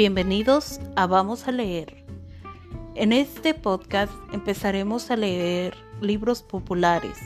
Bienvenidos a Vamos a leer. En este podcast empezaremos a leer libros populares